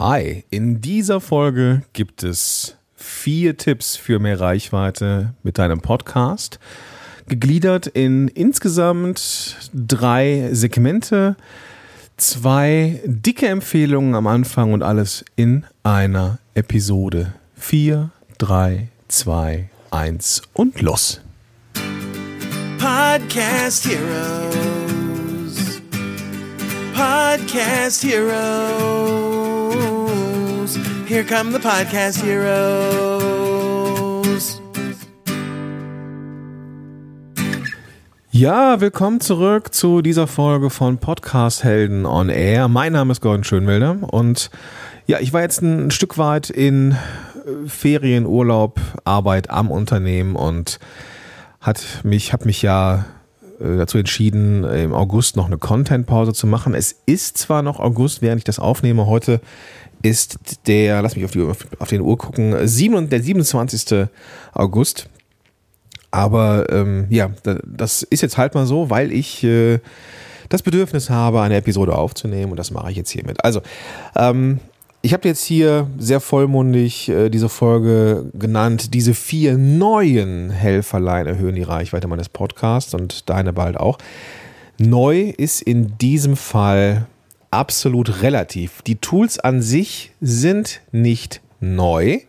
Hi, in dieser Folge gibt es vier Tipps für mehr Reichweite mit deinem Podcast, gegliedert in insgesamt drei Segmente, zwei dicke Empfehlungen am Anfang und alles in einer Episode. Vier, drei, zwei, eins und los. Podcast Heroes. Podcast Heroes. Here come the Podcast Heroes. Ja, willkommen zurück zu dieser Folge von Podcast Helden on Air. Mein Name ist Gordon Schönwelder und ja, ich war jetzt ein Stück weit in äh, Ferien, Urlaub, Arbeit am Unternehmen und hat mich, habe mich ja äh, dazu entschieden, im August noch eine Content-Pause zu machen. Es ist zwar noch August, während ich das aufnehme. Heute ist der, lass mich auf, die, auf den Uhr gucken, 7, der 27. August. Aber ähm, ja, das ist jetzt halt mal so, weil ich äh, das Bedürfnis habe, eine Episode aufzunehmen und das mache ich jetzt hiermit. Also, ähm, ich habe jetzt hier sehr vollmundig äh, diese Folge genannt. Diese vier neuen Helferlein erhöhen die Reichweite meines Podcasts und deine bald auch. Neu ist in diesem Fall absolut relativ. Die Tools an sich sind nicht neu,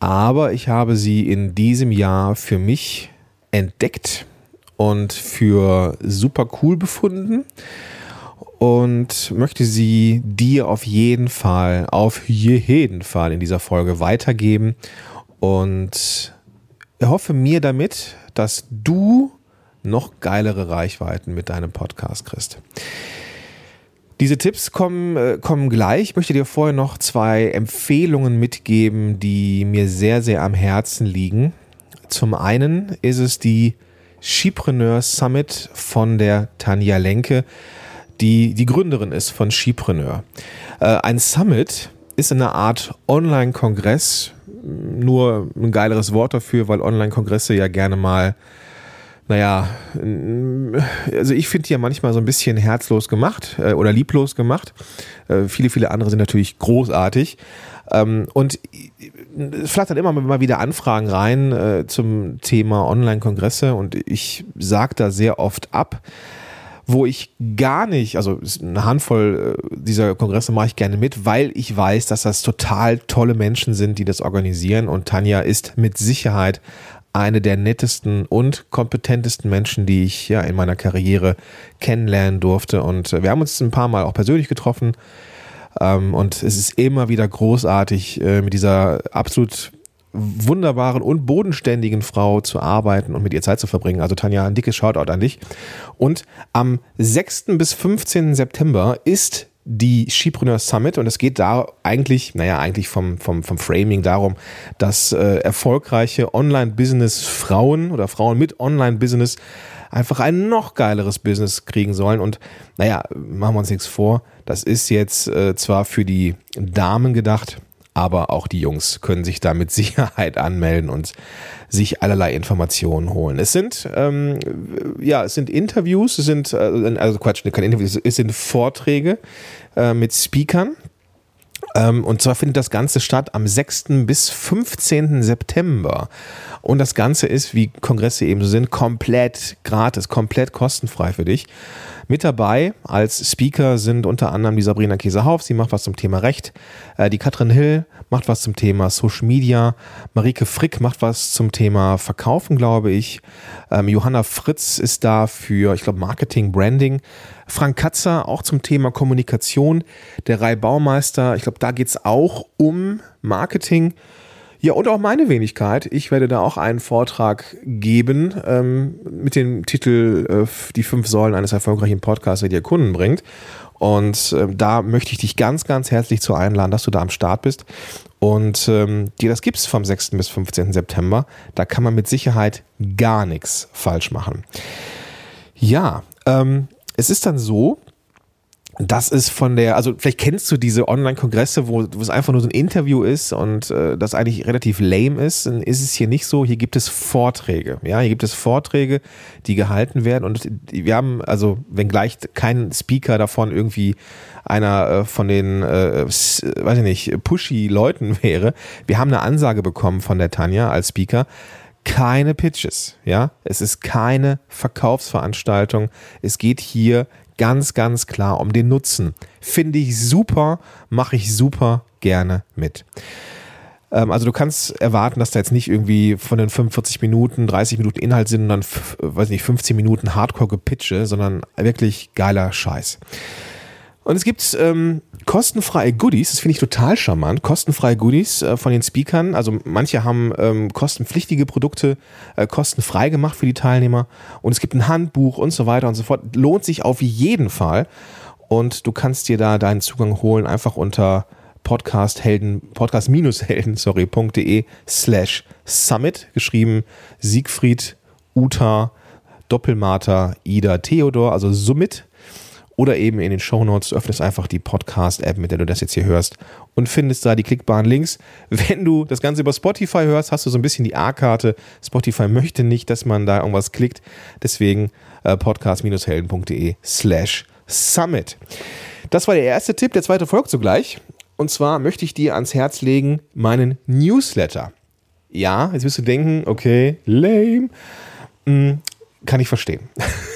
aber ich habe sie in diesem Jahr für mich entdeckt und für super cool befunden und möchte sie dir auf jeden Fall, auf jeden Fall in dieser Folge weitergeben und erhoffe mir damit, dass du noch geilere Reichweiten mit deinem Podcast kriegst. Diese Tipps kommen, äh, kommen gleich. Ich möchte dir vorher noch zwei Empfehlungen mitgeben, die mir sehr, sehr am Herzen liegen. Zum einen ist es die Skipreneur Summit von der Tanja Lenke die die Gründerin ist von Skipreneur. Äh, ein Summit ist eine Art Online-Kongress, nur ein geileres Wort dafür, weil Online-Kongresse ja gerne mal, naja, also ich finde die ja manchmal so ein bisschen herzlos gemacht äh, oder lieblos gemacht. Äh, viele, viele andere sind natürlich großartig. Ähm, und es flattern immer mal wieder Anfragen rein äh, zum Thema Online-Kongresse und ich sage da sehr oft ab wo ich gar nicht, also eine Handvoll äh, dieser Kongresse mache ich gerne mit, weil ich weiß, dass das total tolle Menschen sind, die das organisieren. Und Tanja ist mit Sicherheit eine der nettesten und kompetentesten Menschen, die ich ja in meiner Karriere kennenlernen durfte. Und äh, wir haben uns ein paar Mal auch persönlich getroffen. Ähm, und es ist immer wieder großartig, äh, mit dieser absolut wunderbaren und bodenständigen Frau zu arbeiten und mit ihr Zeit zu verbringen. Also Tanja, ein dickes Shoutout an dich. Und am 6. bis 15. September ist die Skipreneur Summit und es geht da eigentlich, naja, eigentlich vom, vom, vom Framing darum, dass äh, erfolgreiche Online-Business-Frauen oder Frauen mit Online-Business einfach ein noch geileres Business kriegen sollen. Und naja, machen wir uns nichts vor, das ist jetzt äh, zwar für die Damen gedacht, aber auch die Jungs können sich da mit Sicherheit anmelden und sich allerlei Informationen holen. Es sind ähm, ja, es sind Interviews, es sind äh, also Quatsch, keine Interviews, es sind Vorträge äh, mit Speakern. Ähm, und zwar findet das Ganze statt am 6. bis 15. September. Und das Ganze ist, wie Kongresse eben so sind, komplett gratis, komplett kostenfrei für dich. Mit dabei. Als Speaker sind unter anderem die Sabrina Käsehauf, sie macht was zum Thema Recht, äh, die Katrin Hill macht was zum Thema Social Media, Marike Frick macht was zum Thema Verkaufen, glaube ich, ähm, Johanna Fritz ist da für, ich glaube, Marketing, Branding, Frank Katzer auch zum Thema Kommunikation, der Rai Baumeister, ich glaube, da geht es auch um Marketing. Ja, und auch meine Wenigkeit. Ich werde da auch einen Vortrag geben ähm, mit dem Titel äh, Die fünf Säulen eines erfolgreichen Podcasts, der dir Kunden bringt. Und äh, da möchte ich dich ganz, ganz herzlich zu einladen, dass du da am Start bist und ähm, dir das gibst vom 6. bis 15. September. Da kann man mit Sicherheit gar nichts falsch machen. Ja, ähm, es ist dann so, das ist von der, also vielleicht kennst du diese Online-Kongresse, wo, wo es einfach nur so ein Interview ist und äh, das eigentlich relativ lame ist, dann ist es hier nicht so. Hier gibt es Vorträge. Ja, hier gibt es Vorträge, die gehalten werden und wir haben, also wenngleich kein Speaker davon irgendwie einer äh, von den, äh, weiß ich nicht, pushy Leuten wäre. Wir haben eine Ansage bekommen von der Tanja als Speaker keine Pitches, ja. Es ist keine Verkaufsveranstaltung. Es geht hier ganz, ganz klar um den Nutzen. Finde ich super, mache ich super gerne mit. Ähm, also du kannst erwarten, dass da jetzt nicht irgendwie von den 45 Minuten, 30 Minuten Inhalt sind und dann, weiß nicht, 15 Minuten Hardcore-Gepitche, sondern wirklich geiler Scheiß. Und es gibt ähm, kostenfreie Goodies, das finde ich total charmant, kostenfreie Goodies äh, von den Speakern. Also manche haben ähm, kostenpflichtige Produkte äh, kostenfrei gemacht für die Teilnehmer. Und es gibt ein Handbuch und so weiter und so fort. Lohnt sich auf jeden Fall. Und du kannst dir da deinen Zugang holen, einfach unter podcasthelden, podcast-helden, sorry.de slash summit, geschrieben Siegfried, Uta, Doppelmater, Ida, Theodor, also Summit oder eben in den Show Notes. Du öffnest einfach die Podcast-App, mit der du das jetzt hier hörst und findest da die klickbaren Links. Wenn du das Ganze über Spotify hörst, hast du so ein bisschen die A-Karte. Spotify möchte nicht, dass man da irgendwas klickt. Deswegen äh, podcast-helden.de slash summit. Das war der erste Tipp. Der zweite folgt sogleich. Und zwar möchte ich dir ans Herz legen meinen Newsletter. Ja, jetzt wirst du denken, okay, lame. Hm, kann ich verstehen.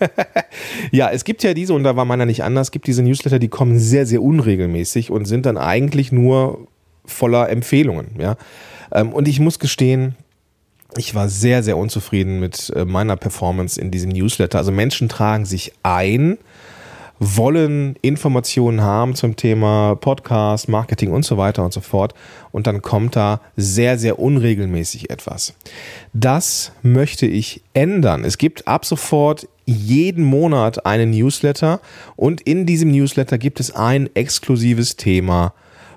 ja, es gibt ja diese, und da war meiner nicht anders, es gibt diese Newsletter, die kommen sehr, sehr unregelmäßig und sind dann eigentlich nur voller Empfehlungen. Ja? Ähm, und ich muss gestehen, ich war sehr, sehr unzufrieden mit äh, meiner Performance in diesem Newsletter. Also Menschen tragen sich ein wollen Informationen haben zum Thema Podcast, Marketing und so weiter und so fort. Und dann kommt da sehr, sehr unregelmäßig etwas. Das möchte ich ändern. Es gibt ab sofort jeden Monat einen Newsletter und in diesem Newsletter gibt es ein exklusives Thema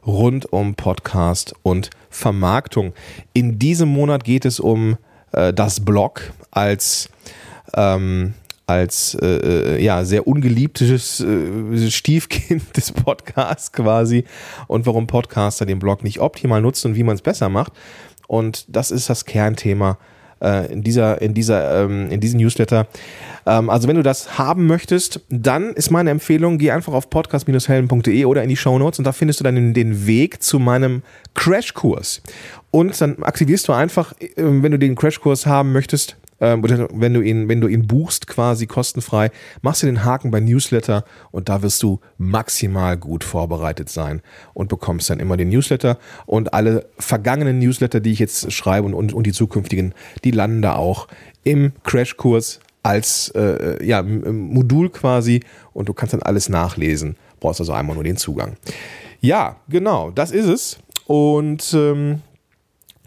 rund um Podcast und Vermarktung. In diesem Monat geht es um äh, das Blog als ähm, als äh, äh, ja sehr ungeliebtes äh, Stiefkind des Podcasts quasi und warum Podcaster den Blog nicht optimal nutzen und wie man es besser macht. Und das ist das Kernthema äh, in dieser in dieser ähm, in diesem Newsletter. Ähm, also wenn du das haben möchtest, dann ist meine Empfehlung, geh einfach auf podcast-helden.de oder in die Show Notes und da findest du dann den, den Weg zu meinem Crashkurs. Und dann aktivierst du einfach, äh, wenn du den Crashkurs haben möchtest, ähm, wenn du ihn, wenn du ihn buchst, quasi kostenfrei, machst du den Haken bei Newsletter und da wirst du maximal gut vorbereitet sein und bekommst dann immer den Newsletter und alle vergangenen Newsletter, die ich jetzt schreibe und, und, und die zukünftigen, die landen da auch im Crashkurs als äh, ja, Modul quasi und du kannst dann alles nachlesen. Brauchst also einmal nur den Zugang. Ja, genau, das ist es. Und ähm,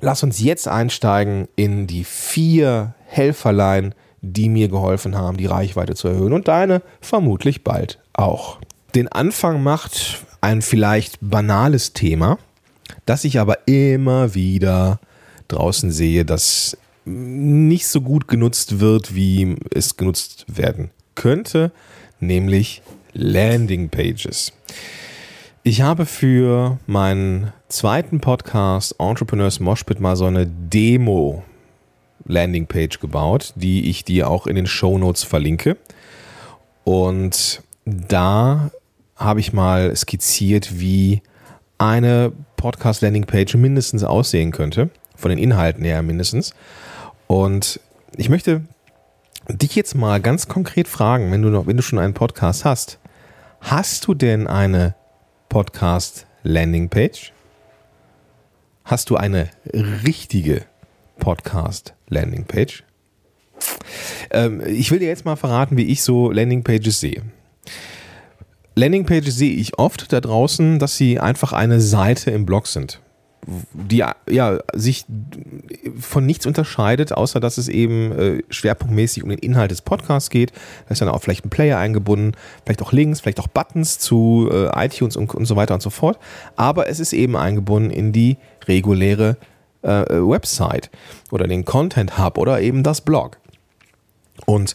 lass uns jetzt einsteigen in die vier Helferlein, die mir geholfen haben, die Reichweite zu erhöhen und deine vermutlich bald auch. Den Anfang macht ein vielleicht banales Thema, das ich aber immer wieder draußen sehe, das nicht so gut genutzt wird, wie es genutzt werden könnte, nämlich Landing Pages. Ich habe für meinen zweiten Podcast Entrepreneurs Moshpit mal so eine Demo Landingpage gebaut, die ich dir auch in den Show Notes verlinke. Und da habe ich mal skizziert, wie eine Podcast Landingpage mindestens aussehen könnte, von den Inhalten her mindestens. Und ich möchte dich jetzt mal ganz konkret fragen, wenn du noch, wenn du schon einen Podcast hast, hast du denn eine Podcast Landingpage? Hast du eine richtige Podcast Landingpage. Ähm, ich will dir jetzt mal verraten, wie ich so Landingpages sehe. Landingpages sehe ich oft da draußen, dass sie einfach eine Seite im Blog sind, die ja sich von nichts unterscheidet, außer dass es eben äh, schwerpunktmäßig um den Inhalt des Podcasts geht. Da ist dann auch vielleicht ein Player eingebunden, vielleicht auch Links, vielleicht auch Buttons zu äh, iTunes und, und so weiter und so fort. Aber es ist eben eingebunden in die reguläre äh, Website oder den Content Hub oder eben das Blog. Und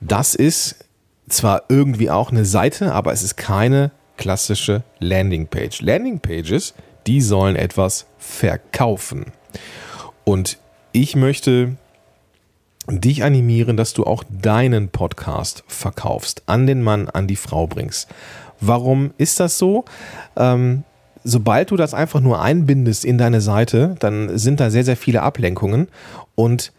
das ist zwar irgendwie auch eine Seite, aber es ist keine klassische Landingpage. Landingpages, die sollen etwas verkaufen. Und ich möchte dich animieren, dass du auch deinen Podcast verkaufst, an den Mann, an die Frau bringst. Warum ist das so? Ähm, sobald du das einfach nur einbindest in deine Seite, dann sind da sehr, sehr viele Ablenkungen und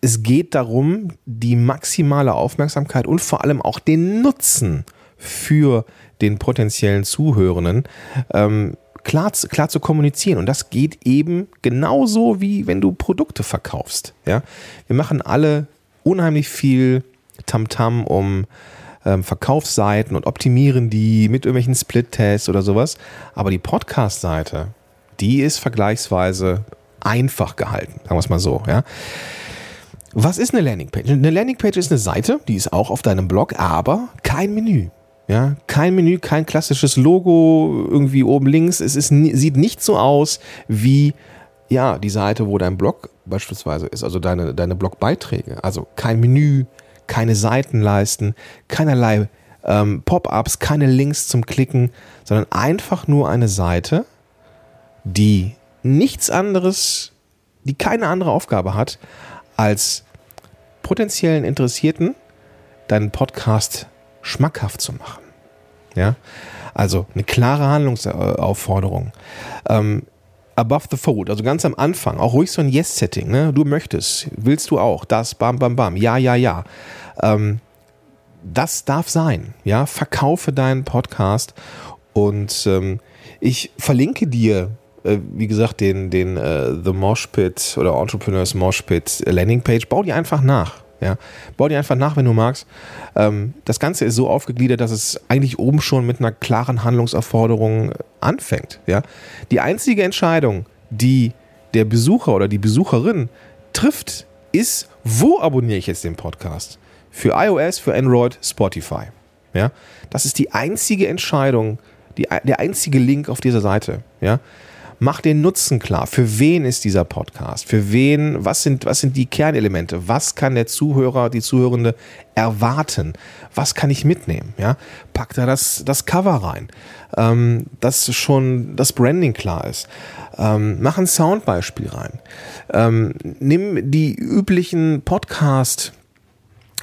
es geht darum, die maximale Aufmerksamkeit und vor allem auch den Nutzen für den potenziellen Zuhörenden ähm, klar, klar zu kommunizieren. Und das geht eben genauso wie wenn du Produkte verkaufst. Ja? Wir machen alle unheimlich viel Tamtam -Tam um ähm, Verkaufsseiten und optimieren die mit irgendwelchen Split-Tests oder sowas. Aber die Podcast-Seite, die ist vergleichsweise einfach gehalten, sagen wir es mal so. Ja? Was ist eine Landingpage? Eine Landingpage ist eine Seite, die ist auch auf deinem Blog, aber kein Menü. Ja, kein Menü, kein klassisches Logo irgendwie oben links. Es ist, sieht nicht so aus wie ja, die Seite, wo dein Blog beispielsweise ist, also deine, deine Blogbeiträge. Also kein Menü, keine Seitenleisten, keinerlei ähm, Pop-ups, keine Links zum Klicken, sondern einfach nur eine Seite, die nichts anderes, die keine andere Aufgabe hat, als potenziellen Interessierten deinen Podcast schmackhaft zu machen. Ja, also eine klare Handlungsaufforderung. Ähm, above the fold, also ganz am Anfang, auch ruhig so ein Yes-Setting, ne? Du möchtest, willst du auch, das, bam, bam, bam, ja, ja, ja. Ähm, das darf sein, ja. Verkaufe deinen Podcast und ähm, ich verlinke dir äh, wie gesagt, den, den äh, The Mosh Pit oder Entrepreneurs Mosh Pit Landingpage, bau die einfach nach. Ja, bau die einfach nach, wenn du magst. Ähm, das Ganze ist so aufgegliedert, dass es eigentlich oben schon mit einer klaren Handlungsaufforderung anfängt. Ja, die einzige Entscheidung, die der Besucher oder die Besucherin trifft, ist, wo abonniere ich jetzt den Podcast? Für iOS, für Android, Spotify. Ja, das ist die einzige Entscheidung, die, der einzige Link auf dieser Seite. Ja, Mach den Nutzen klar. Für wen ist dieser Podcast? Für wen, was sind, was sind die Kernelemente? Was kann der Zuhörer, die Zuhörende erwarten? Was kann ich mitnehmen? Ja? Pack da das, das Cover rein, ähm, dass schon das Branding klar ist. Ähm, mach ein Soundbeispiel rein. Ähm, nimm die üblichen Podcast-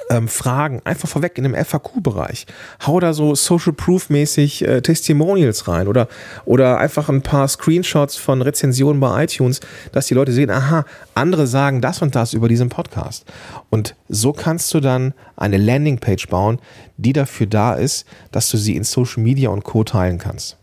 ähm, Fragen einfach vorweg in dem FAQ-Bereich. Hau da so Social Proof-mäßig äh, Testimonials rein oder, oder einfach ein paar Screenshots von Rezensionen bei iTunes, dass die Leute sehen, aha, andere sagen das und das über diesen Podcast. Und so kannst du dann eine Landingpage bauen, die dafür da ist, dass du sie in Social Media und Co. teilen kannst.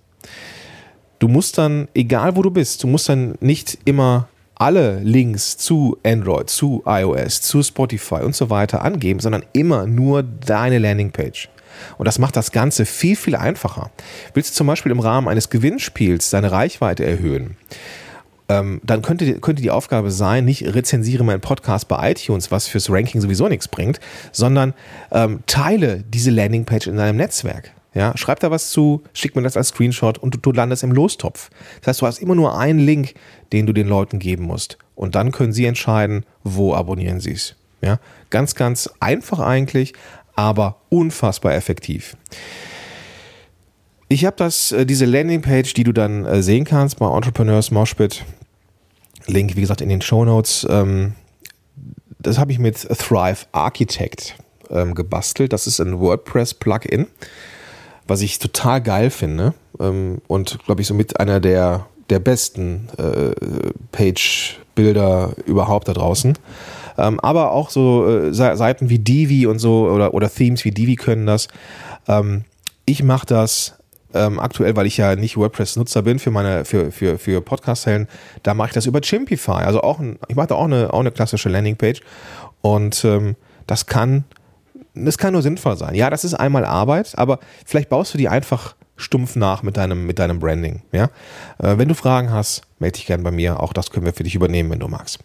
Du musst dann, egal wo du bist, du musst dann nicht immer alle Links zu Android, zu iOS, zu Spotify und so weiter angeben, sondern immer nur deine Landingpage. Und das macht das Ganze viel, viel einfacher. Willst du zum Beispiel im Rahmen eines Gewinnspiels deine Reichweite erhöhen? Ähm, dann könnte, könnte die Aufgabe sein, nicht rezensiere meinen Podcast bei iTunes, was fürs Ranking sowieso nichts bringt, sondern ähm, teile diese Landingpage in deinem Netzwerk. Ja, schreib da was zu, schick mir das als Screenshot und du, du, landest im Lostopf. Das heißt, du hast immer nur einen Link, den du den Leuten geben musst. Und dann können sie entscheiden, wo abonnieren sie es. Ja, ganz, ganz einfach eigentlich, aber unfassbar effektiv. Ich habe das, äh, diese Landingpage, die du dann äh, sehen kannst bei Entrepreneurs Moshpit. Link, wie gesagt, in den Show Notes. Ähm, das habe ich mit Thrive Architect ähm, gebastelt. Das ist ein WordPress-Plugin was ich total geil finde ähm, und glaube ich somit einer der, der besten äh, Page-Bilder überhaupt da draußen. Ähm, aber auch so äh, Seiten wie Divi und so oder, oder Themes wie Divi können das. Ähm, ich mache das ähm, aktuell, weil ich ja nicht WordPress-Nutzer bin für meine für, für, für Podcast-Helden, da mache ich das über Chimpify. Also auch ein, ich mache da auch eine, auch eine klassische Landingpage. Und ähm, das kann das kann nur sinnvoll sein. Ja, das ist einmal Arbeit, aber vielleicht baust du die einfach stumpf nach mit deinem, mit deinem Branding. Ja? Äh, wenn du Fragen hast, melde dich gerne bei mir. Auch das können wir für dich übernehmen, wenn du magst.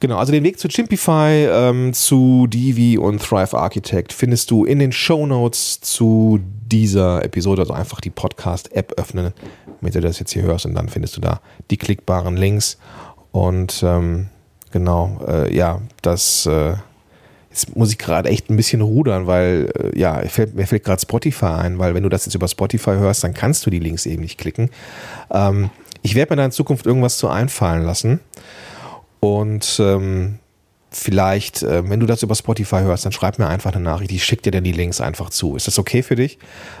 Genau, also den Weg zu Chimpify, ähm, zu Divi und Thrive Architect findest du in den Show Notes zu dieser Episode. Also einfach die Podcast-App öffnen, damit du das jetzt hier hörst und dann findest du da die klickbaren Links. Und ähm, genau, äh, ja, das. Äh, Jetzt muss ich gerade echt ein bisschen rudern, weil äh, ja, mir fällt gerade Spotify ein, weil wenn du das jetzt über Spotify hörst, dann kannst du die Links eben nicht klicken. Ähm, ich werde mir da in Zukunft irgendwas zu einfallen lassen. Und ähm, vielleicht, äh, wenn du das über Spotify hörst, dann schreib mir einfach eine Nachricht. Ich schicke dir dann die Links einfach zu. Ist das okay für dich?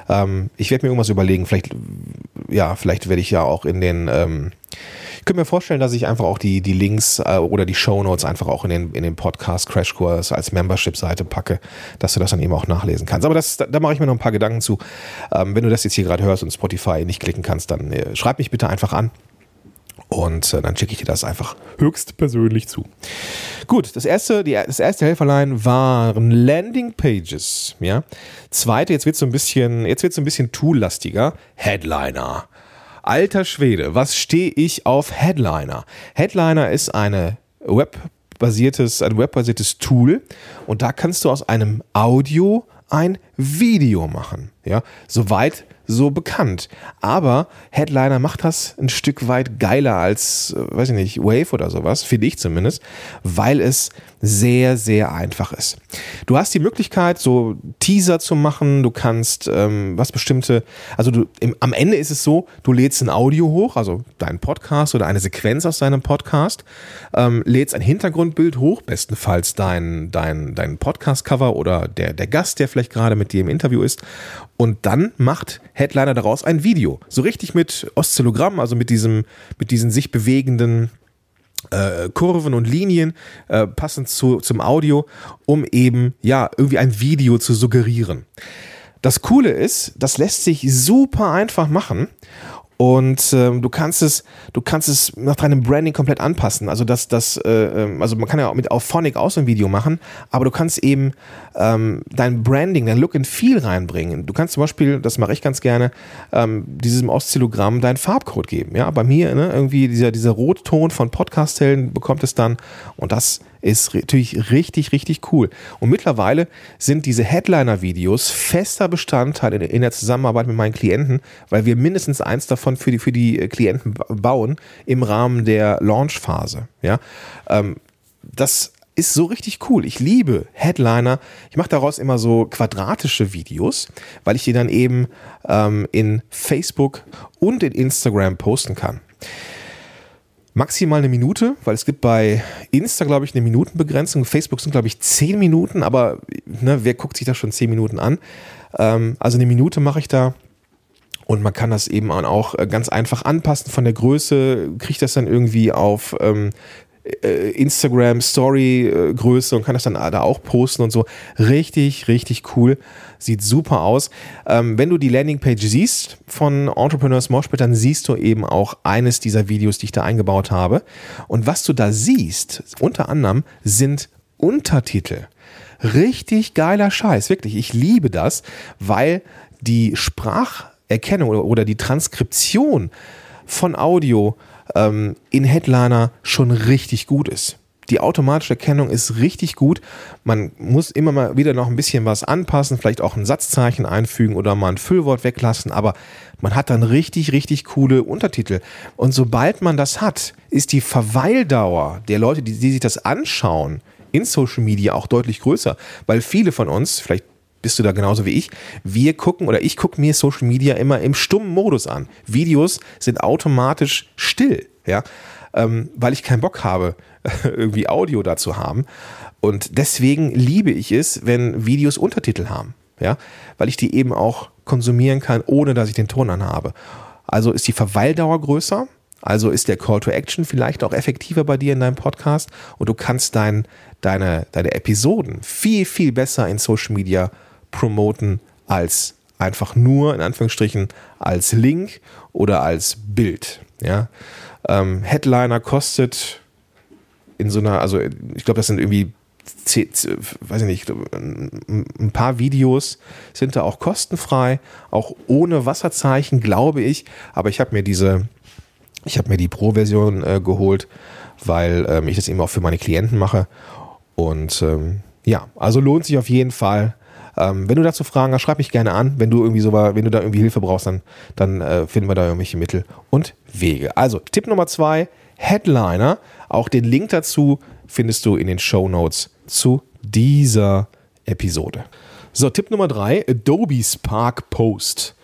Ähm, ich werde mir irgendwas überlegen. Vielleicht, ja, vielleicht werde ich ja auch in den, ähm, ich könnte mir vorstellen, dass ich einfach auch die, die Links äh, oder die Show Notes einfach auch in den, in den Podcast Crashkurs als Membership-Seite packe, dass du das dann eben auch nachlesen kannst. Aber das, da, da mache ich mir noch ein paar Gedanken zu. Ähm, wenn du das jetzt hier gerade hörst und Spotify nicht klicken kannst, dann äh, schreib mich bitte einfach an. Und äh, dann schicke ich dir das einfach höchst persönlich zu. Gut, das erste, die, das erste Helferlein waren Landing Pages. Ja, zweite, jetzt wird so ein bisschen, jetzt wird so ein bisschen Tool-lastiger. Headliner. Alter Schwede, was stehe ich auf Headliner? Headliner ist eine webbasiertes, ein webbasiertes Tool und da kannst du aus einem Audio ein Video machen. Ja, soweit so bekannt. Aber Headliner macht das ein Stück weit geiler als, äh, weiß ich nicht, Wave oder sowas, finde ich zumindest, weil es sehr, sehr einfach ist. Du hast die Möglichkeit, so Teaser zu machen, du kannst ähm, was bestimmte, also du, im, am Ende ist es so, du lädst ein Audio hoch, also deinen Podcast oder eine Sequenz aus deinem Podcast, ähm, lädst ein Hintergrundbild hoch, bestenfalls dein, dein, dein Podcast-Cover oder der, der Gast, der vielleicht gerade mit dir im Interview ist und dann macht Headliner daraus ein Video. So richtig mit Oszillogramm, also mit diesem, mit diesen sich bewegenden äh, Kurven und Linien äh, passend zu, zum Audio, um eben ja irgendwie ein Video zu suggerieren. Das Coole ist, das lässt sich super einfach machen und ähm, du kannst es, du kannst es nach deinem Branding komplett anpassen. Also das, das, äh, ähm, also man kann ja auch mit Auphonic auch so ein Video machen, aber du kannst eben ähm, dein Branding, dein Look and Feel reinbringen. Du kannst zum Beispiel, das mache ich ganz gerne, ähm, diesem Oszillogramm deinen Farbcode geben. Ja, bei mir ne, irgendwie dieser dieser Rotton von Podcast-Helden bekommt es dann und das ist natürlich richtig, richtig cool. Und mittlerweile sind diese Headliner-Videos fester Bestandteil in, der Zusammenarbeit mit meinen Klienten, weil wir mindestens eins davon für die, für die Klienten bauen im Rahmen der Launch-Phase. Ja, ähm, das ist so richtig cool. Ich liebe Headliner. Ich mache daraus immer so quadratische Videos, weil ich die dann eben ähm, in Facebook und in Instagram posten kann maximal eine Minute, weil es gibt bei Insta, glaube ich, eine Minutenbegrenzung. Facebook sind, glaube ich, zehn Minuten, aber ne, wer guckt sich das schon zehn Minuten an? Ähm, also eine Minute mache ich da. Und man kann das eben auch äh, ganz einfach anpassen von der Größe, kriegt das dann irgendwie auf ähm, äh, Instagram Story äh, Größe und kann das dann da auch posten und so. Richtig, richtig cool. Sieht super aus. Ähm, wenn du die Landingpage siehst von Entrepreneurs Moshpit, dann siehst du eben auch eines dieser Videos, die ich da eingebaut habe. Und was du da siehst, unter anderem, sind Untertitel. Richtig geiler Scheiß, wirklich. Ich liebe das, weil die Spracherkennung oder, oder die Transkription von Audio ähm, in Headliner schon richtig gut ist. Die automatische Erkennung ist richtig gut. Man muss immer mal wieder noch ein bisschen was anpassen, vielleicht auch ein Satzzeichen einfügen oder mal ein Füllwort weglassen, aber man hat dann richtig, richtig coole Untertitel. Und sobald man das hat, ist die Verweildauer der Leute, die, die sich das anschauen, in Social Media auch deutlich größer, weil viele von uns, vielleicht bist du da genauso wie ich. Wir gucken oder ich gucke mir Social Media immer im stummen Modus an. Videos sind automatisch still, ja, ähm, weil ich keinen Bock habe, irgendwie Audio dazu haben. Und deswegen liebe ich es, wenn Videos Untertitel haben, ja, weil ich die eben auch konsumieren kann, ohne dass ich den Ton anhabe. Also ist die Verweildauer größer, also ist der Call to Action vielleicht auch effektiver bei dir in deinem Podcast und du kannst dein, deine, deine Episoden viel, viel besser in Social Media promoten als einfach nur in Anführungsstrichen als Link oder als Bild. Ja? Ähm, Headliner kostet in so einer, also ich glaube, das sind irgendwie weiß ich nicht, ein paar Videos sind da auch kostenfrei, auch ohne Wasserzeichen, glaube ich. Aber ich habe mir diese, ich habe mir die Pro-Version äh, geholt, weil ähm, ich das eben auch für meine Klienten mache. Und ähm, ja, also lohnt sich auf jeden Fall ähm, wenn du dazu Fragen hast, schreib mich gerne an. Wenn du irgendwie so wenn du da irgendwie Hilfe brauchst, dann, dann äh, finden wir da irgendwelche Mittel und Wege. Also Tipp Nummer zwei, Headliner. Auch den Link dazu findest du in den Show Notes zu dieser Episode. So, Tipp Nummer drei: Adobe Spark Post.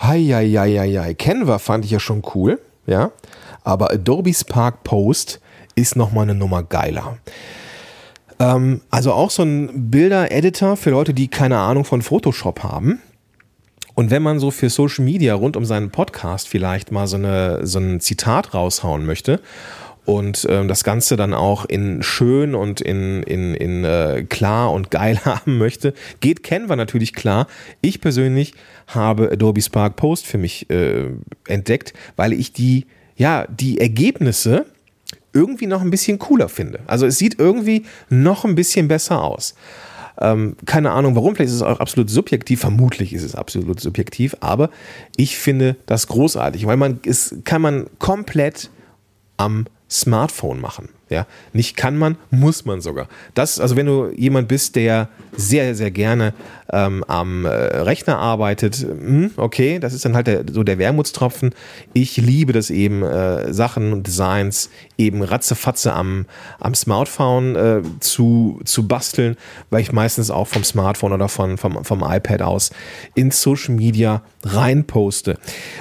Heieieiei. Canva fand ich ja schon cool, ja. Aber Adobe Spark Post ist nochmal eine Nummer geiler. Ähm, also auch so ein Bilder-Editor für Leute, die keine Ahnung von Photoshop haben. Und wenn man so für Social Media rund um seinen Podcast vielleicht mal so, eine, so ein Zitat raushauen möchte und ähm, das Ganze dann auch in schön und in, in, in äh, klar und geil haben möchte, geht Canva natürlich klar. Ich persönlich habe Adobe Spark Post für mich äh, entdeckt, weil ich die, ja, die Ergebnisse irgendwie noch ein bisschen cooler finde. Also es sieht irgendwie noch ein bisschen besser aus. Ähm, keine Ahnung warum, vielleicht ist es auch absolut subjektiv, vermutlich ist es absolut subjektiv, aber ich finde das großartig, weil man es kann man komplett am Smartphone machen. Ja, nicht kann man, muss man sogar. Das, also wenn du jemand bist, der sehr, sehr gerne ähm, am äh, Rechner arbeitet, hm, okay, das ist dann halt der, so der Wermutstropfen. Ich liebe das eben, äh, Sachen und Designs eben ratzefatze am, am Smartphone äh, zu, zu basteln, weil ich meistens auch vom Smartphone oder von, vom, vom iPad aus in Social Media reinposte.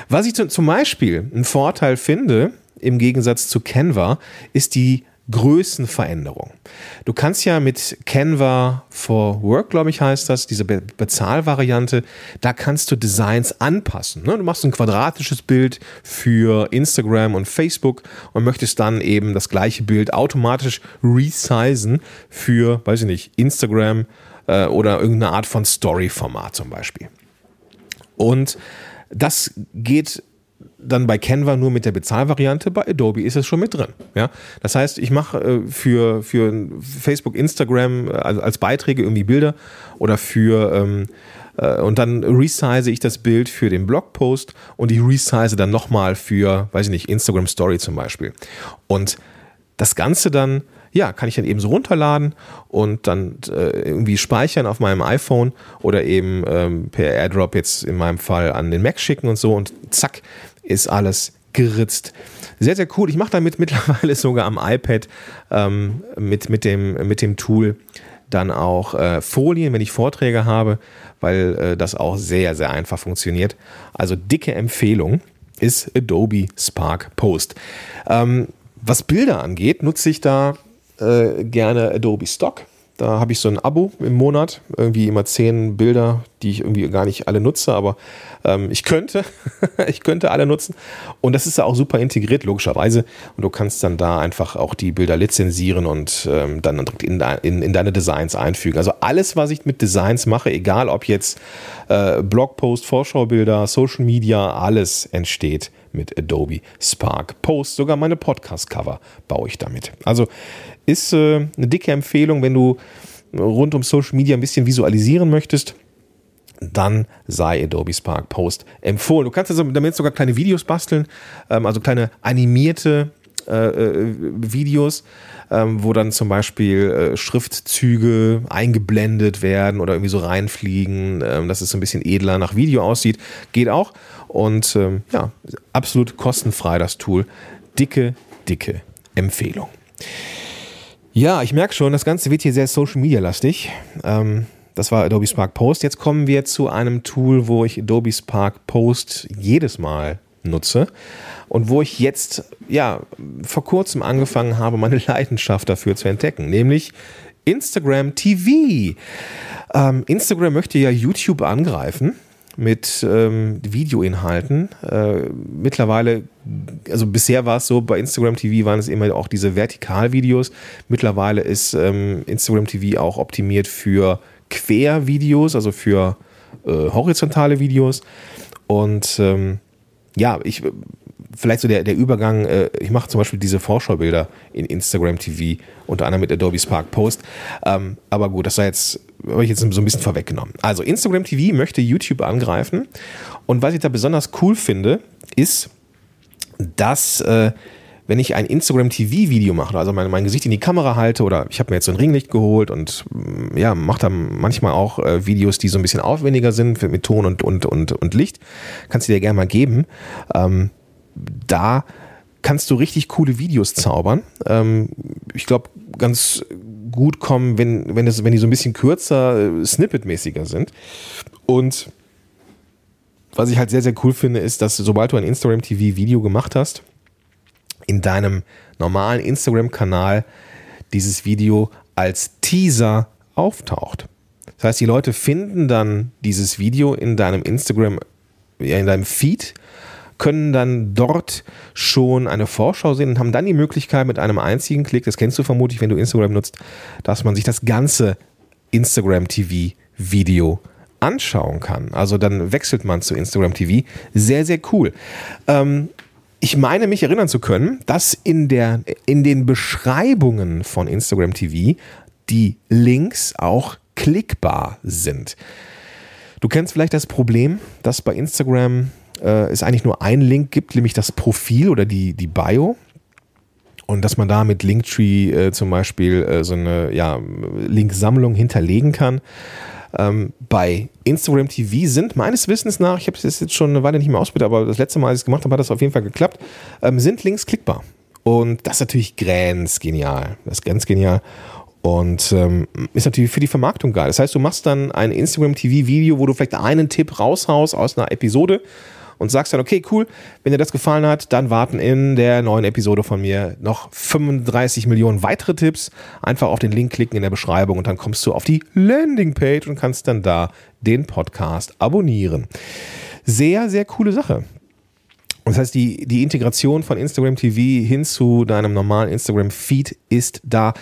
Was ich zum Beispiel einen Vorteil finde, im Gegensatz zu Canva ist die Größenveränderung. Du kannst ja mit Canva for Work, glaube ich, heißt das, diese Be Bezahlvariante, da kannst du Designs anpassen. Ne? Du machst ein quadratisches Bild für Instagram und Facebook und möchtest dann eben das gleiche Bild automatisch resizen für, weiß ich nicht, Instagram äh, oder irgendeine Art von Story-Format zum Beispiel. Und das geht dann bei Canva nur mit der Bezahlvariante, bei Adobe ist es schon mit drin. Ja? Das heißt, ich mache äh, für, für Facebook, Instagram also als Beiträge irgendwie Bilder oder für ähm, äh, und dann resize ich das Bild für den Blogpost und ich resize dann nochmal für, weiß ich nicht, Instagram Story zum Beispiel. Und das Ganze dann ja, kann ich dann eben so runterladen und dann äh, irgendwie speichern auf meinem iPhone oder eben ähm, per AirDrop jetzt in meinem Fall an den Mac schicken und so und zack, ist alles geritzt. Sehr, sehr cool. Ich mache damit mittlerweile sogar am iPad ähm, mit, mit, dem, mit dem Tool dann auch äh, Folien, wenn ich Vorträge habe, weil äh, das auch sehr, sehr einfach funktioniert. Also dicke Empfehlung ist Adobe Spark Post. Ähm, was Bilder angeht, nutze ich da äh, gerne Adobe Stock. Da habe ich so ein Abo im Monat, irgendwie immer zehn Bilder, die ich irgendwie gar nicht alle nutze, aber ähm, ich könnte, ich könnte alle nutzen. Und das ist ja auch super integriert, logischerweise. Und du kannst dann da einfach auch die Bilder lizenzieren und ähm, dann direkt in, in, in, deine Designs einfügen. Also alles, was ich mit Designs mache, egal ob jetzt äh, Blogpost, Vorschaubilder, Social Media, alles entsteht mit Adobe Spark Post. Sogar meine Podcast-Cover baue ich damit. Also ist äh, eine dicke Empfehlung, wenn du rund um Social Media ein bisschen visualisieren möchtest dann sei Adobe Spark Post empfohlen. Du kannst also damit sogar kleine Videos basteln, ähm, also kleine animierte äh, äh, Videos, ähm, wo dann zum Beispiel äh, Schriftzüge eingeblendet werden oder irgendwie so reinfliegen, ähm, dass es so ein bisschen edler nach Video aussieht. Geht auch. Und ähm, ja, absolut kostenfrei das Tool. Dicke, dicke Empfehlung. Ja, ich merke schon, das Ganze wird hier sehr Social Media lastig. Ähm, das war Adobe Spark Post. Jetzt kommen wir zu einem Tool, wo ich Adobe Spark Post jedes Mal nutze und wo ich jetzt ja vor kurzem angefangen habe, meine Leidenschaft dafür zu entdecken, nämlich Instagram TV. Ähm, Instagram möchte ja YouTube angreifen mit ähm, Videoinhalten. Äh, mittlerweile, also bisher war es so, bei Instagram TV waren es immer auch diese Vertikalvideos. Mittlerweile ist ähm, Instagram TV auch optimiert für Quervideos, also für äh, horizontale Videos. Und ähm, ja, ich vielleicht so der, der Übergang, äh, ich mache zum Beispiel diese Vorschaubilder in Instagram TV, unter anderem mit Adobe Spark Post. Ähm, aber gut, das habe ich jetzt so ein bisschen vorweggenommen. Also Instagram TV möchte YouTube angreifen. Und was ich da besonders cool finde, ist, dass äh, wenn ich ein Instagram TV-Video mache, also mein, mein Gesicht in die Kamera halte oder ich habe mir jetzt so ein Ringlicht geholt und mm, ja, mache dann manchmal auch äh, Videos, die so ein bisschen aufwendiger sind mit Ton und, und, und, und Licht, kannst du dir gerne mal geben. Ähm, da kannst du richtig coole Videos zaubern. Ähm, ich glaube, ganz gut kommen, wenn, wenn, das, wenn die so ein bisschen kürzer, äh, snippetmäßiger sind. Und was ich halt sehr, sehr cool finde, ist, dass sobald du ein Instagram TV Video gemacht hast, in deinem normalen Instagram-Kanal dieses Video als Teaser auftaucht. Das heißt, die Leute finden dann dieses Video in deinem Instagram, in deinem Feed, können dann dort schon eine Vorschau sehen und haben dann die Möglichkeit mit einem einzigen Klick, das kennst du vermutlich, wenn du Instagram nutzt, dass man sich das ganze Instagram TV Video anschauen kann. Also dann wechselt man zu Instagram TV. Sehr, sehr cool. Ähm, ich meine mich erinnern zu können, dass in, der, in den Beschreibungen von Instagram TV die Links auch klickbar sind. Du kennst vielleicht das Problem, dass bei Instagram äh, es eigentlich nur einen Link gibt, nämlich das Profil oder die, die Bio. Und dass man da mit Linktree äh, zum Beispiel äh, so eine ja, Linksammlung hinterlegen kann. Ähm, bei Instagram TV sind meines Wissens nach, ich habe es jetzt schon eine Weile nicht mehr ausprobiert, aber das letzte Mal, als ich es gemacht habe, hat das auf jeden Fall geklappt, ähm, sind Links klickbar. Und das ist natürlich ganz genial. Das ist ganz genial. Und ähm, ist natürlich für die Vermarktung geil. Das heißt, du machst dann ein Instagram TV-Video, wo du vielleicht einen Tipp raushaust aus einer Episode und sagst dann, okay, cool, wenn dir das gefallen hat, dann warten in der neuen Episode von mir noch 35 Millionen weitere Tipps. Einfach auf den Link klicken in der Beschreibung und dann kommst du auf die Landingpage und kannst dann da den Podcast abonnieren. Sehr, sehr coole Sache. Das heißt, die, die Integration von Instagram TV hin zu deinem normalen Instagram-Feed ist da.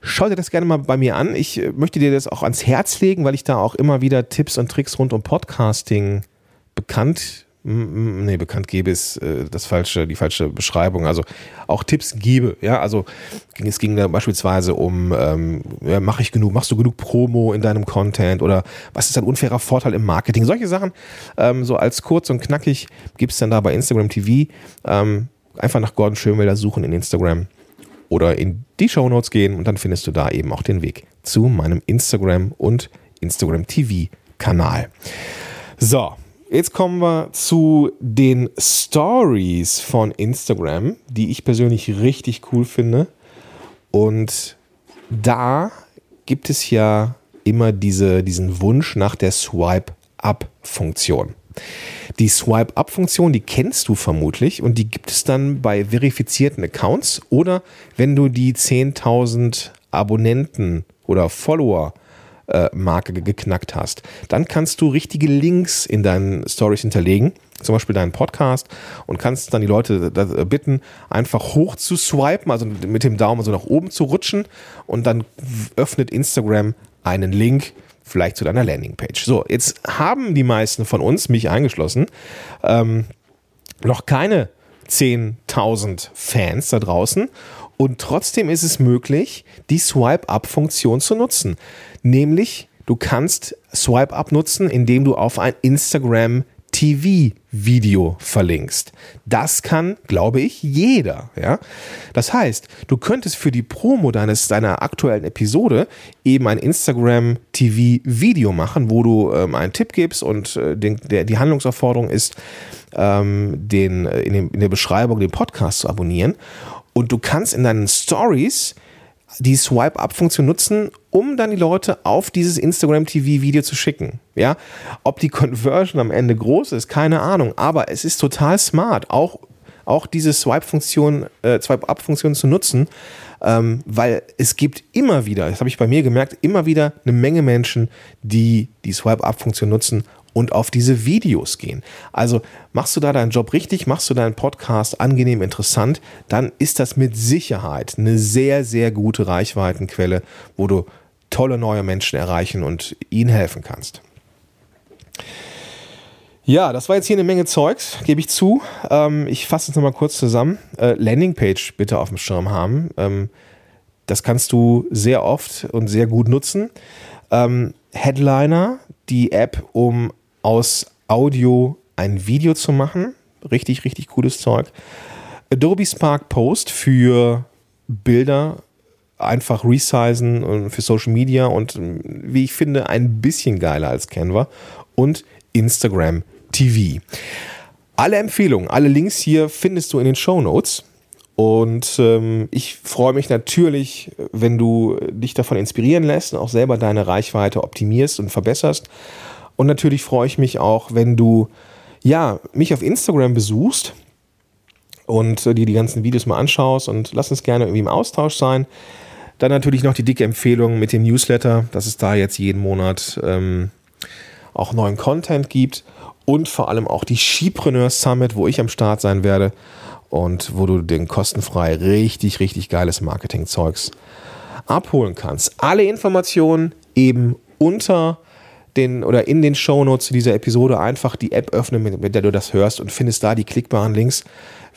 Schau dir das gerne mal bei mir an. Ich äh, möchte dir das auch ans Herz legen, weil ich da auch immer wieder Tipps und Tricks rund um Podcasting bekannt nee, bekannt gebe ist äh, das falsche, die falsche Beschreibung. Also auch Tipps gebe, ja, also es ging da beispielsweise um, ähm, ja, mache ich genug, machst du genug Promo in deinem Content oder was ist ein unfairer Vorteil im Marketing? Solche Sachen, ähm, so als kurz und knackig gibt es dann da bei Instagram TV. Ähm, einfach nach Gordon Schönwelder suchen in Instagram oder in die Show Notes gehen und dann findest du da eben auch den Weg zu meinem Instagram und Instagram TV Kanal. So, Jetzt kommen wir zu den Stories von Instagram, die ich persönlich richtig cool finde. Und da gibt es ja immer diese, diesen Wunsch nach der Swipe-Up-Funktion. Die Swipe-Up-Funktion, die kennst du vermutlich und die gibt es dann bei verifizierten Accounts oder wenn du die 10.000 Abonnenten oder Follower äh, Marke geknackt hast. Dann kannst du richtige Links in deinen Stories hinterlegen, zum Beispiel deinen Podcast und kannst dann die Leute bitten, einfach hoch zu swipen, also mit dem Daumen so nach oben zu rutschen und dann öffnet Instagram einen Link vielleicht zu deiner Landingpage. So, jetzt haben die meisten von uns, mich eingeschlossen, ähm, noch keine 10.000 Fans da draußen und trotzdem ist es möglich, die Swipe-Up-Funktion zu nutzen. Nämlich, du kannst Swipe-Up nutzen, indem du auf ein Instagram TV-Video verlinkst. Das kann, glaube ich, jeder. Ja? Das heißt, du könntest für die Promo deines, deiner aktuellen Episode eben ein Instagram TV-Video machen, wo du ähm, einen Tipp gibst und äh, den, der, die Handlungsaufforderung ist, ähm, den, äh, in, dem, in der Beschreibung den Podcast zu abonnieren. Und du kannst in deinen Stories die Swipe-Up-Funktion nutzen, um dann die Leute auf dieses Instagram-TV-Video zu schicken. Ja, ob die Conversion am Ende groß ist, keine Ahnung. Aber es ist total smart, auch, auch diese Swipe-Funktion, äh, Swipe-Up-Funktion zu nutzen, ähm, weil es gibt immer wieder, das habe ich bei mir gemerkt, immer wieder eine Menge Menschen, die die Swipe-Up-Funktion nutzen, und auf diese Videos gehen. Also machst du da deinen Job richtig, machst du deinen Podcast angenehm interessant, dann ist das mit Sicherheit eine sehr, sehr gute Reichweitenquelle, wo du tolle neue Menschen erreichen und ihnen helfen kannst. Ja, das war jetzt hier eine Menge Zeugs, gebe ich zu. Ähm, ich fasse es nochmal kurz zusammen. Äh, Landingpage bitte auf dem Schirm haben. Ähm, das kannst du sehr oft und sehr gut nutzen. Ähm, Headliner, die App, um aus Audio ein Video zu machen. Richtig, richtig cooles Zeug. Adobe Spark Post für Bilder einfach resizen und für Social Media und wie ich finde ein bisschen geiler als Canva und Instagram TV. Alle Empfehlungen, alle Links hier findest du in den Show Notes Und ähm, ich freue mich natürlich, wenn du dich davon inspirieren lässt und auch selber deine Reichweite optimierst und verbesserst. Und natürlich freue ich mich auch, wenn du ja, mich auf Instagram besuchst und äh, dir die ganzen Videos mal anschaust und lass uns gerne irgendwie im Austausch sein. Dann natürlich noch die dicke Empfehlung mit dem Newsletter, dass es da jetzt jeden Monat ähm, auch neuen Content gibt und vor allem auch die Skipreneur Summit, wo ich am Start sein werde und wo du den kostenfrei richtig, richtig geiles Marketing-Zeugs abholen kannst. Alle Informationen eben unter den oder in den Shownotes zu dieser Episode einfach die App öffnen, mit, mit der du das hörst und findest da die klickbaren Links.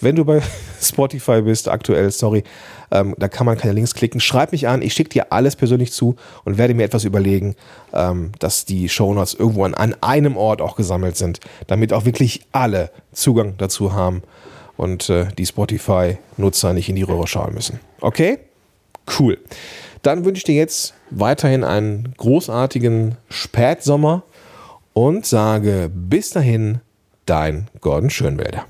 Wenn du bei Spotify bist, aktuell, sorry, ähm, da kann man keine Links klicken. Schreib mich an, ich schicke dir alles persönlich zu und werde mir etwas überlegen, ähm, dass die Shownotes irgendwo an, an einem Ort auch gesammelt sind, damit auch wirklich alle Zugang dazu haben und äh, die Spotify-Nutzer nicht in die Röhre schauen müssen. Okay? Cool. Dann wünsche ich dir jetzt weiterhin einen großartigen Spätsommer und sage bis dahin, dein Gordon Schönwälder.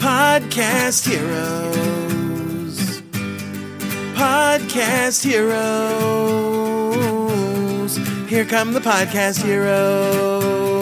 Podcast Heroes. Podcast Heroes. Here come the Podcast Heroes.